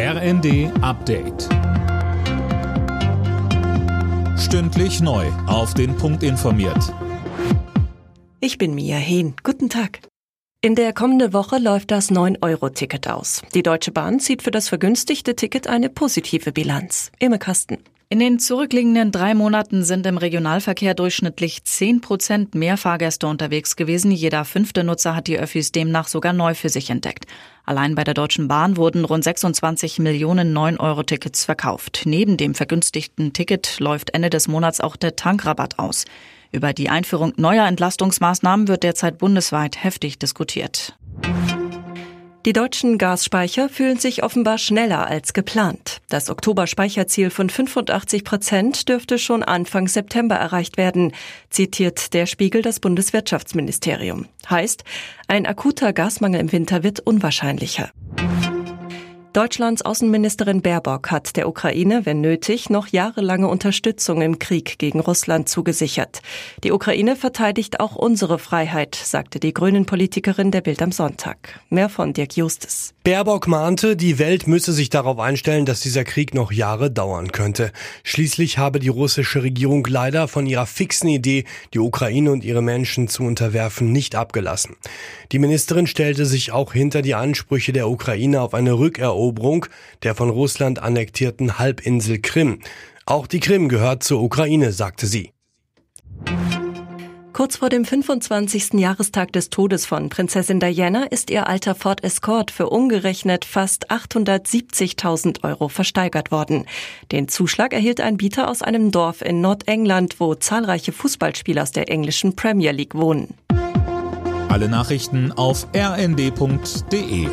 RND Update. Stündlich neu. Auf den Punkt informiert. Ich bin Mia Hehn. Guten Tag. In der kommenden Woche läuft das 9-Euro-Ticket aus. Die Deutsche Bahn zieht für das vergünstigte Ticket eine positive Bilanz. Imme Kasten. In den zurückliegenden drei Monaten sind im Regionalverkehr durchschnittlich 10 Prozent mehr Fahrgäste unterwegs gewesen. Jeder fünfte Nutzer hat die Öffis demnach sogar neu für sich entdeckt. Allein bei der Deutschen Bahn wurden rund 26 Millionen 9-Euro-Tickets verkauft. Neben dem vergünstigten Ticket läuft Ende des Monats auch der Tankrabatt aus. Über die Einführung neuer Entlastungsmaßnahmen wird derzeit bundesweit heftig diskutiert. Die deutschen Gasspeicher fühlen sich offenbar schneller als geplant. Das Oktober-Speicherziel von 85 Prozent dürfte schon Anfang September erreicht werden, zitiert der Spiegel das Bundeswirtschaftsministerium. Heißt, ein akuter Gasmangel im Winter wird unwahrscheinlicher. Deutschlands Außenministerin Baerbock hat der Ukraine, wenn nötig, noch jahrelange Unterstützung im Krieg gegen Russland zugesichert. Die Ukraine verteidigt auch unsere Freiheit, sagte die Grünen-Politikerin der Bild am Sonntag. Mehr von Dirk Justus. Baerbock mahnte, die Welt müsse sich darauf einstellen, dass dieser Krieg noch Jahre dauern könnte. Schließlich habe die russische Regierung leider von ihrer fixen Idee, die Ukraine und ihre Menschen zu unterwerfen, nicht abgelassen. Die Ministerin stellte sich auch hinter die Ansprüche der Ukraine auf eine Rückeroberung Eroberung der von Russland annektierten Halbinsel Krim. Auch die Krim gehört zur Ukraine, sagte sie. Kurz vor dem 25. Jahrestag des Todes von Prinzessin Diana ist ihr alter Ford Escort für umgerechnet fast 870.000 Euro versteigert worden. Den Zuschlag erhielt ein Bieter aus einem Dorf in Nordengland, wo zahlreiche Fußballspieler aus der englischen Premier League wohnen. Alle Nachrichten auf rnd.de